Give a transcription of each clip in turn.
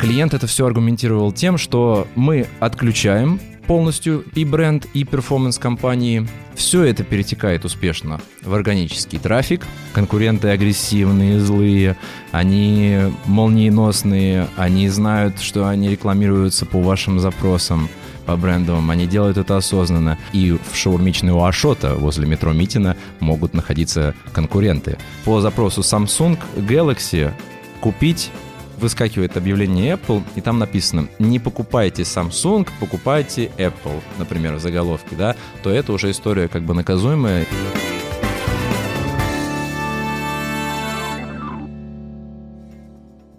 Клиент это все аргументировал тем, что мы отключаем полностью и бренд, и перформанс компании. Все это перетекает успешно в органический трафик. Конкуренты агрессивные, злые, они молниеносные, они знают, что они рекламируются по вашим запросам по брендовым, они делают это осознанно. И в шаурмичной у Ашота возле метро Митина могут находиться конкуренты. По запросу Samsung Galaxy купить выскакивает объявление Apple, и там написано «Не покупайте Samsung, покупайте Apple», например, в заголовке, да, то это уже история как бы наказуемая.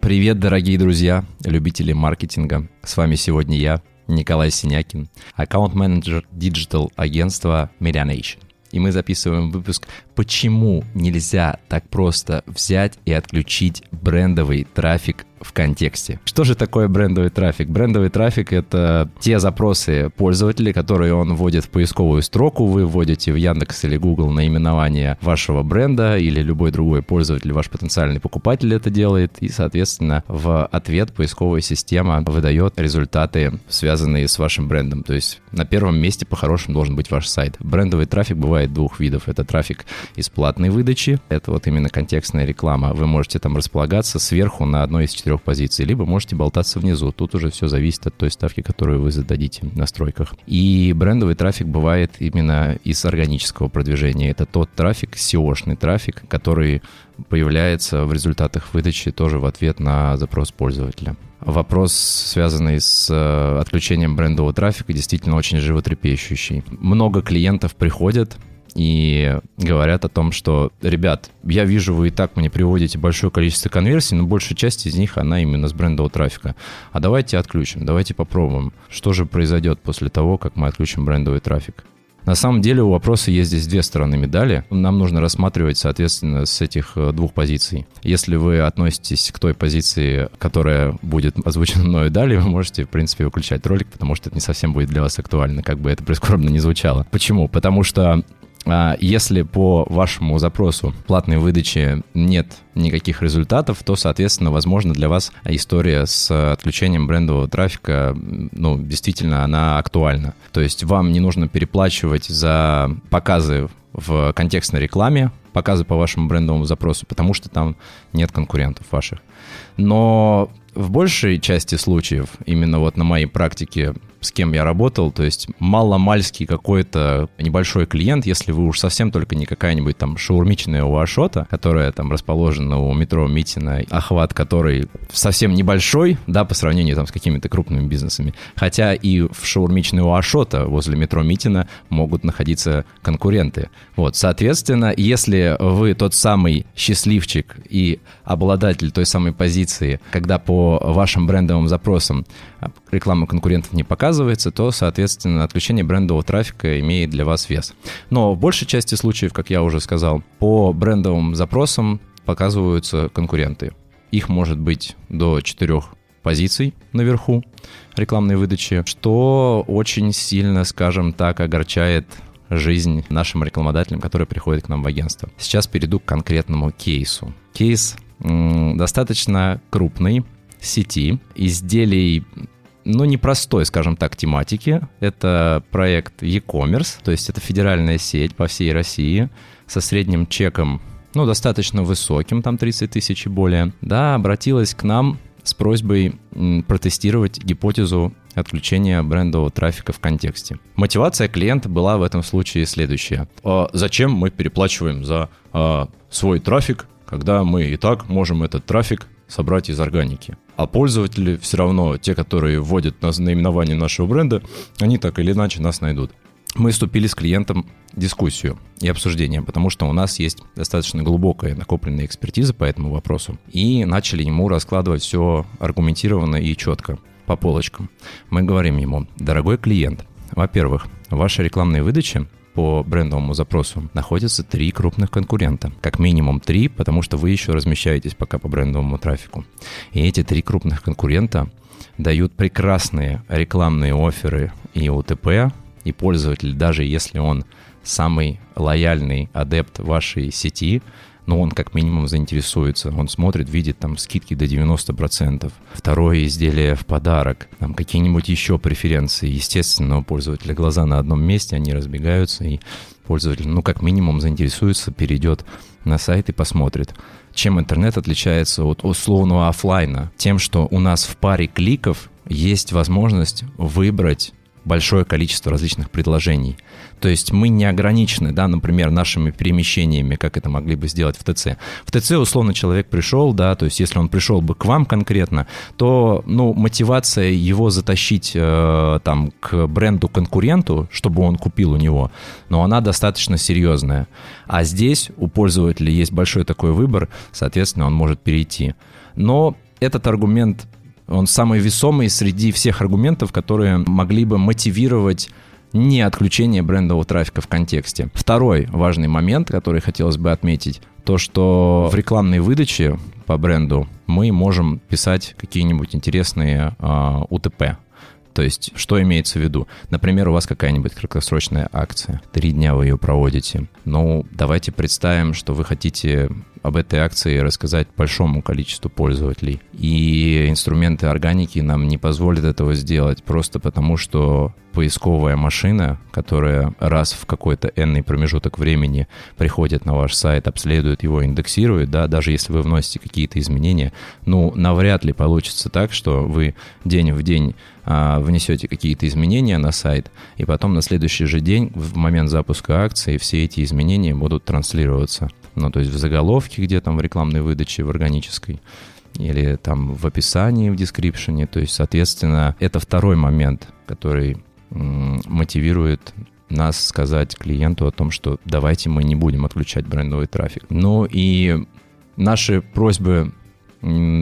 Привет, дорогие друзья, любители маркетинга. С вами сегодня я, Николай Синякин, аккаунт-менеджер диджитал-агентства Medianation. И мы записываем выпуск «Почему нельзя так просто взять и отключить брендовый трафик в контексте. Что же такое брендовый трафик? Брендовый трафик — это те запросы пользователей, которые он вводит в поисковую строку. Вы вводите в Яндекс или Google наименование вашего бренда или любой другой пользователь, ваш потенциальный покупатель это делает. И, соответственно, в ответ поисковая система выдает результаты, связанные с вашим брендом. То есть на первом месте по-хорошему должен быть ваш сайт. Брендовый трафик бывает двух видов. Это трафик из платной выдачи. Это вот именно контекстная реклама. Вы можете там располагаться сверху на одной из четырех позиций, либо можете болтаться внизу. Тут уже все зависит от той ставки, которую вы зададите в настройках. И брендовый трафик бывает именно из органического продвижения. Это тот трафик, SEO-шный трафик, который появляется в результатах выдачи тоже в ответ на запрос пользователя. Вопрос, связанный с э, отключением брендового трафика, действительно очень животрепещущий. Много клиентов приходят, и говорят о том, что, ребят, я вижу, вы и так мне приводите большое количество конверсий, но большая часть из них, она именно с брендового трафика. А давайте отключим, давайте попробуем, что же произойдет после того, как мы отключим брендовый трафик. На самом деле у вопроса есть здесь две стороны медали. Нам нужно рассматривать, соответственно, с этих э, двух позиций. Если вы относитесь к той позиции, которая будет озвучена мною далее, вы можете, в принципе, выключать ролик, потому что это не совсем будет для вас актуально, как бы это прискорбно не звучало. Почему? Потому что если по вашему запросу платной выдачи нет никаких результатов, то, соответственно, возможно, для вас история с отключением брендового трафика, ну, действительно, она актуальна. То есть вам не нужно переплачивать за показы в контекстной рекламе, показы по вашему брендовому запросу, потому что там нет конкурентов ваших. Но в большей части случаев, именно вот на моей практике, с кем я работал, то есть маломальский какой-то небольшой клиент, если вы уж совсем только не какая-нибудь там шаурмичная у Ашота, которая там расположена у метро Митина, охват который совсем небольшой, да, по сравнению там с какими-то крупными бизнесами. Хотя и в шаурмичной у Ашота возле метро Митина могут находиться конкуренты. Вот, соответственно, если вы тот самый счастливчик и обладатель той самой позиции, когда по вашим брендовым запросам реклама конкурентов не показывается, то, соответственно, отключение брендового трафика имеет для вас вес. Но в большей части случаев, как я уже сказал, по брендовым запросам показываются конкуренты. Их может быть до четырех позиций наверху рекламной выдачи, что очень сильно, скажем так, огорчает жизнь нашим рекламодателям, которые приходят к нам в агентство. Сейчас перейду к конкретному кейсу. Кейс достаточно крупный, сети, изделий ну, непростой, скажем так, тематики. Это проект e-commerce, то есть это федеральная сеть по всей России со средним чеком, ну, достаточно высоким, там 30 тысяч и более, да, обратилась к нам с просьбой протестировать гипотезу отключения брендового трафика в контексте. Мотивация клиента была в этом случае следующая. А зачем мы переплачиваем за а, свой трафик, когда мы и так можем этот трафик собрать из органики. А пользователи все равно, те, которые вводят на наименование нашего бренда, они так или иначе нас найдут. Мы вступили с клиентом в дискуссию и обсуждение, потому что у нас есть достаточно глубокая накопленная экспертиза по этому вопросу. И начали ему раскладывать все аргументированно и четко по полочкам. Мы говорим ему, дорогой клиент, во-первых, ваша рекламная выдача по брендовому запросу находятся три крупных конкурента. Как минимум три, потому что вы еще размещаетесь пока по брендовому трафику. И эти три крупных конкурента дают прекрасные рекламные оферы и УТП, и пользователь, даже если он самый лояльный адепт вашей сети, но он как минимум заинтересуется. Он смотрит, видит там скидки до 90%. Второе изделие в подарок. Там какие-нибудь еще преференции. Естественно, у пользователя глаза на одном месте, они разбегаются, и пользователь, ну, как минимум, заинтересуется, перейдет на сайт и посмотрит. Чем интернет отличается от условного офлайна? Тем, что у нас в паре кликов есть возможность выбрать большое количество различных предложений. То есть мы не ограничены, да, например, нашими перемещениями, как это могли бы сделать в ТЦ. В ТЦ, условно, человек пришел, да, то есть если он пришел бы к вам конкретно, то, ну, мотивация его затащить э, там к бренду-конкуренту, чтобы он купил у него, но она достаточно серьезная. А здесь у пользователя есть большой такой выбор, соответственно, он может перейти. Но этот аргумент он самый весомый среди всех аргументов, которые могли бы мотивировать не отключение брендового трафика в контексте. Второй важный момент, который хотелось бы отметить, то, что в рекламной выдаче по бренду мы можем писать какие-нибудь интересные э, УТП. То есть, что имеется в виду? Например, у вас какая-нибудь краткосрочная акция. Три дня вы ее проводите. Ну, давайте представим, что вы хотите об этой акции рассказать большому количеству пользователей. И инструменты органики нам не позволят этого сделать просто потому, что поисковая машина, которая раз в какой-то энный промежуток времени приходит на ваш сайт, обследует его, индексирует, да, даже если вы вносите какие-то изменения, ну, навряд ли получится так, что вы день в день а, внесете какие-то изменения на сайт, и потом на следующий же день, в момент запуска акции, все эти изменения будут транслироваться ну, то есть в заголовке, где там в рекламной выдаче, в органической, или там в описании, в дескрипшене. То есть, соответственно, это второй момент, который мотивирует нас сказать клиенту о том, что давайте мы не будем отключать брендовый трафик. Ну и наши просьбы,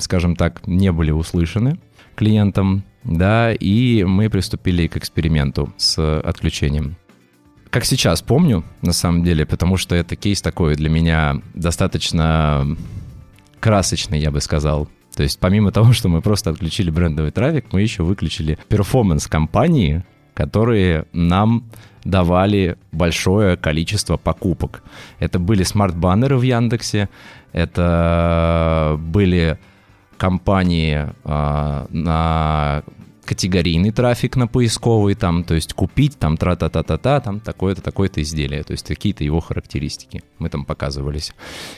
скажем так, не были услышаны клиентам, да, и мы приступили к эксперименту с отключением как сейчас помню, на самом деле, потому что это кейс такой для меня достаточно красочный, я бы сказал. То есть помимо того, что мы просто отключили брендовый трафик, мы еще выключили перформанс компании, которые нам давали большое количество покупок. Это были смарт-баннеры в Яндексе, это были кампании э, на категорийный трафик на поисковый, там, то есть купить, там, тра-та-та-та-та, там, такое-то, такое-то изделие, то есть какие-то его характеристики. Мы там показывались.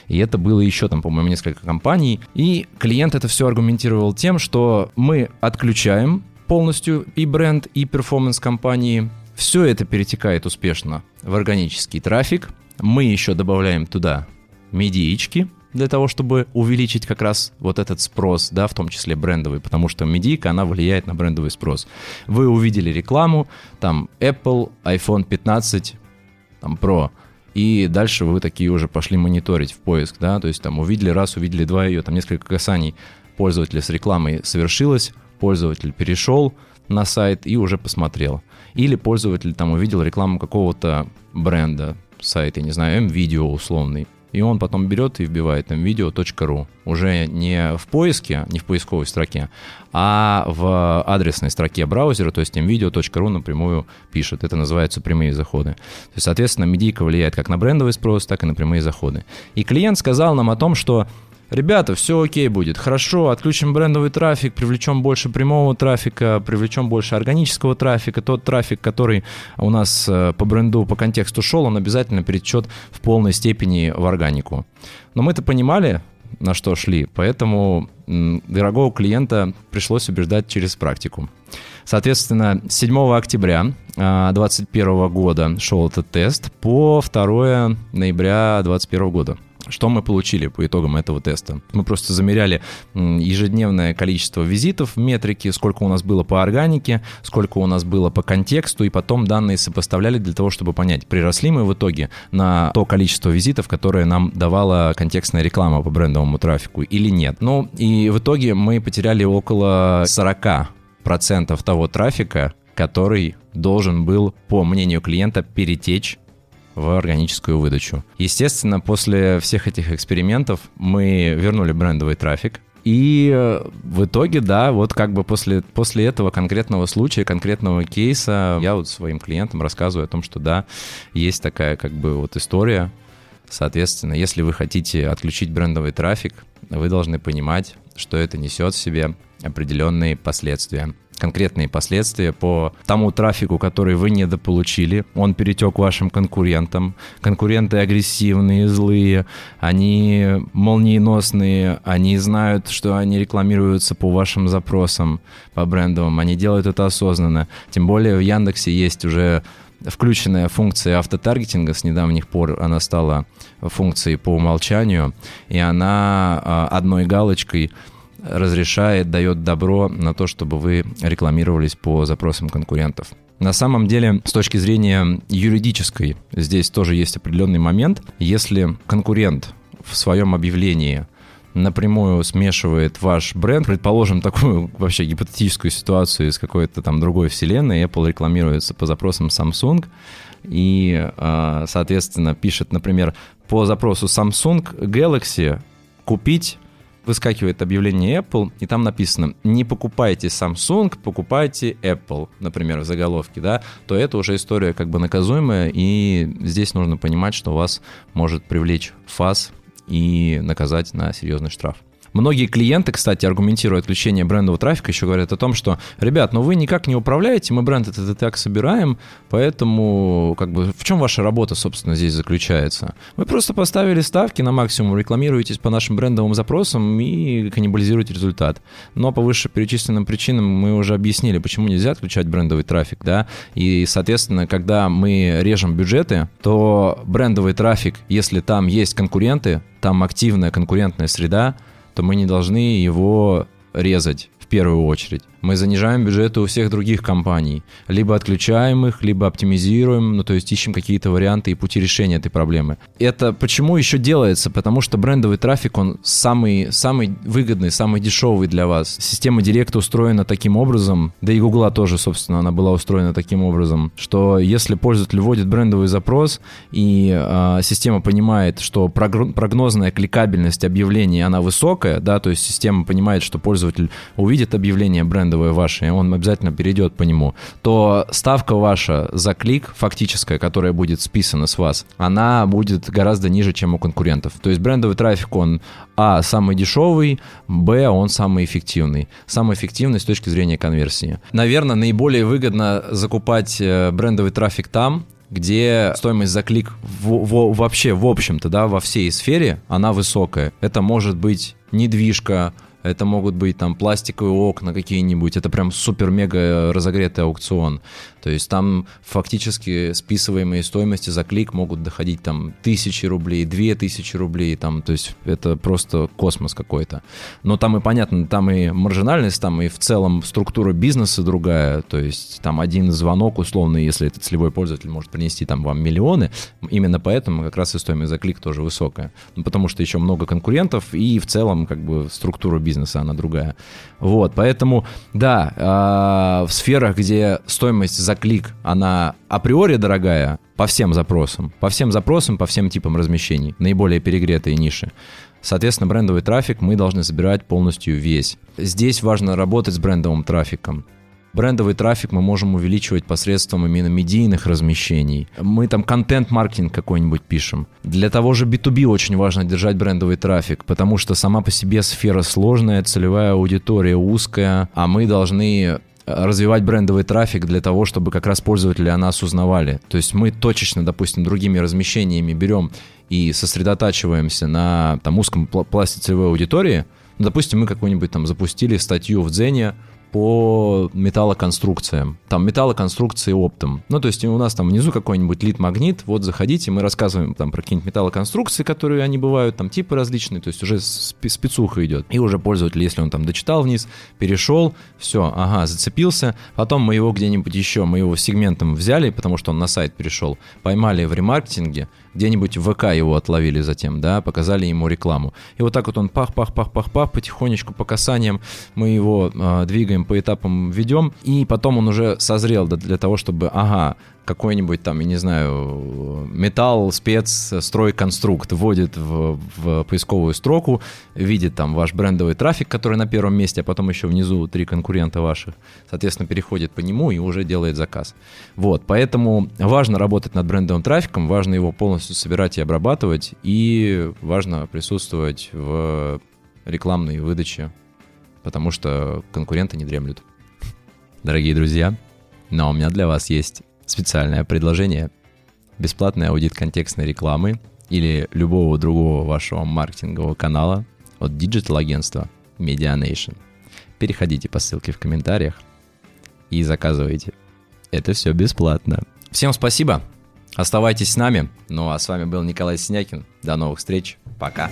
И это было еще там, по-моему, несколько кампаний, и клиент это все аргументировал тем, что мы отключаем полностью и бренд, и performance кампании, все это перетекает успешно в органический трафик, мы еще добавляем туда медиички, для того, чтобы увеличить как раз вот этот спрос, да, в том числе брендовый, потому что медийка, она влияет на брендовый спрос. Вы увидели рекламу, там Apple, iPhone 15, там Pro, и дальше вы такие уже пошли мониторить в поиск, да, то есть там увидели раз, увидели два ее, там несколько касаний пользователя с рекламой совершилось, пользователь перешел на сайт и уже посмотрел. Или пользователь там увидел рекламу какого-то бренда, сайт, я не знаю, M-видео условный, и он потом берет и вбивает там video.ru. Уже не в поиске, не в поисковой строке, а в адресной строке браузера, то есть video.ru напрямую пишет. Это называется прямые заходы. То есть, соответственно, медийка влияет как на брендовый спрос, так и на прямые заходы. И клиент сказал нам о том, что Ребята, все окей будет, хорошо, отключим брендовый трафик, привлечем больше прямого трафика, привлечем больше органического трафика. Тот трафик, который у нас э, по бренду, по контексту шел, он обязательно перетечет в полной степени в органику. Но мы-то понимали, на что шли, поэтому дорогого клиента пришлось убеждать через практику. Соответственно, 7 октября 2021 а, года шел этот тест по 2 ноября 2021 года. Что мы получили по итогам этого теста? Мы просто замеряли ежедневное количество визитов в метрике, сколько у нас было по органике, сколько у нас было по контексту, и потом данные сопоставляли для того, чтобы понять, приросли мы в итоге на то количество визитов, которое нам давала контекстная реклама по брендовому трафику или нет. Ну и в итоге мы потеряли около 40% того трафика, который должен был, по мнению клиента, перетечь в органическую выдачу. Естественно, после всех этих экспериментов мы вернули брендовый трафик И э, в итоге, да, вот как бы после, после этого конкретного случая, конкретного кейса, я вот своим клиентам рассказываю о том, что да, есть такая как бы вот история. Соответственно, если вы хотите отключить брендовый трафик, вы должны понимать, что это несет в себе определенные последствия конкретные последствия по тому трафику, который вы недополучили. Он перетек вашим конкурентам. Конкуренты агрессивные, злые, они молниеносные, они знают, что они рекламируются по вашим запросам, по брендовым. Они делают это осознанно. Тем более в Яндексе есть уже включенная функция автотаргетинга с недавних пор она стала функцией по умолчанию, и она а, одной галочкой разрешает, дает добро на то, чтобы вы рекламировались по запросам конкурентов. На самом деле, с точки зрения юридической, здесь тоже есть определенный момент. Если конкурент в своем объявлении напрямую смешивает ваш бренд, предположим, такую вообще гипотетическую ситуацию из какой-то там другой вселенной, Apple рекламируется по запросам Samsung, и, а, соответственно, пишет, например, по запросу Samsung Galaxy купить выскакивает объявление Apple, и там написано «Не покупайте Samsung, покупайте Apple», например, в заголовке, да, то это уже история как бы наказуемая, и здесь нужно понимать, что вас может привлечь ФАС и наказать на серьезный штраф. Многие клиенты, кстати, аргументируя отключение брендового трафика, еще говорят о том, что, ребят, ну вы никак не управляете, мы бренд этот так собираем, поэтому как бы в чем ваша работа, собственно, здесь заключается? Вы просто поставили ставки на максимум, рекламируетесь по нашим брендовым запросам и каннибализируете результат. Но по вышеперечисленным причинам мы уже объяснили, почему нельзя отключать брендовый трафик, да, и, соответственно, когда мы режем бюджеты, то брендовый трафик, если там есть конкуренты, там активная конкурентная среда, то мы не должны его резать в первую очередь мы занижаем бюджеты у всех других компаний. Либо отключаем их, либо оптимизируем, ну то есть ищем какие-то варианты и пути решения этой проблемы. Это почему еще делается? Потому что брендовый трафик, он самый, самый выгодный, самый дешевый для вас. Система Директа устроена таким образом, да и Гугла тоже, собственно, она была устроена таким образом, что если пользователь вводит брендовый запрос, и э, система понимает, что прогнозная кликабельность объявления, она высокая, да, то есть система понимает, что пользователь увидит объявление бренда брендовое ваше, и он обязательно перейдет по нему, то ставка ваша за клик, фактическая, которая будет списана с вас, она будет гораздо ниже, чем у конкурентов. То есть брендовый трафик, он а, самый дешевый, б, он самый эффективный. Самый эффективный с точки зрения конверсии. Наверное, наиболее выгодно закупать э, брендовый трафик там, где стоимость за клик в, в, вообще, в общем-то, да, во всей сфере, она высокая. Это может быть недвижка, это могут быть там пластиковые окна какие-нибудь, это прям супер-мега разогретый аукцион. То есть там фактически списываемые стоимости за клик могут доходить там тысячи рублей, две тысячи рублей, там, то есть это просто космос какой-то. Но там и понятно, там и маржинальность, там и в целом структура бизнеса другая, то есть там один звонок условно, если этот целевой пользователь может принести там вам миллионы, именно поэтому как раз и стоимость за клик тоже высокая. Ну, потому что еще много конкурентов и в целом как бы структура бизнеса она другая. Вот, поэтому да, а, в сферах, где стоимость за за клик, она априори дорогая по всем запросам, по всем запросам, по всем типам размещений, наиболее перегретые ниши. Соответственно, брендовый трафик мы должны забирать полностью весь. Здесь важно работать с брендовым трафиком. Брендовый трафик мы можем увеличивать посредством именно медийных размещений. Мы там контент-маркетинг какой-нибудь пишем. Для того же B2B очень важно держать брендовый трафик, потому что сама по себе сфера сложная, целевая аудитория узкая, а мы должны развивать брендовый трафик для того, чтобы как раз пользователи о нас узнавали. То есть мы точечно, допустим, другими размещениями берем и сосредотачиваемся на там, узком пласте целевой аудитории. Ну, допустим, мы какую-нибудь там запустили статью в Дзене по металлоконструкциям. Там металлоконструкции оптом. Ну, то есть у нас там внизу какой-нибудь лид-магнит, вот заходите, мы рассказываем там про какие-нибудь металлоконструкции, которые они бывают, там типы различные, то есть уже спецуха идет. И уже пользователь, если он там дочитал вниз, перешел, все, ага, зацепился, потом мы его где-нибудь еще, мы его сегментом взяли, потому что он на сайт перешел, поймали в ремаркетинге, где-нибудь в ВК его отловили затем, да, показали ему рекламу. И вот так вот он пах-пах-пах-пах-пах, потихонечку по касаниям мы его э, двигаем по этапам, ведем, и потом он уже созрел для того, чтобы, ага, какой-нибудь там, я не знаю, металл, спец, строй, конструкт вводит в, в поисковую строку, видит там ваш брендовый трафик, который на первом месте, а потом еще внизу три конкурента ваших, соответственно, переходит по нему и уже делает заказ. Вот, поэтому важно работать над брендовым трафиком, важно его полностью собирать и обрабатывать, и важно присутствовать в рекламной выдаче, потому что конкуренты не дремлют. Дорогие друзья, но у меня для вас есть специальное предложение. Бесплатный аудит контекстной рекламы или любого другого вашего маркетингового канала от диджитал-агентства MediaNation. Переходите по ссылке в комментариях и заказывайте. Это все бесплатно. Всем спасибо. Оставайтесь с нами. Ну а с вами был Николай Синякин. До новых встреч. Пока.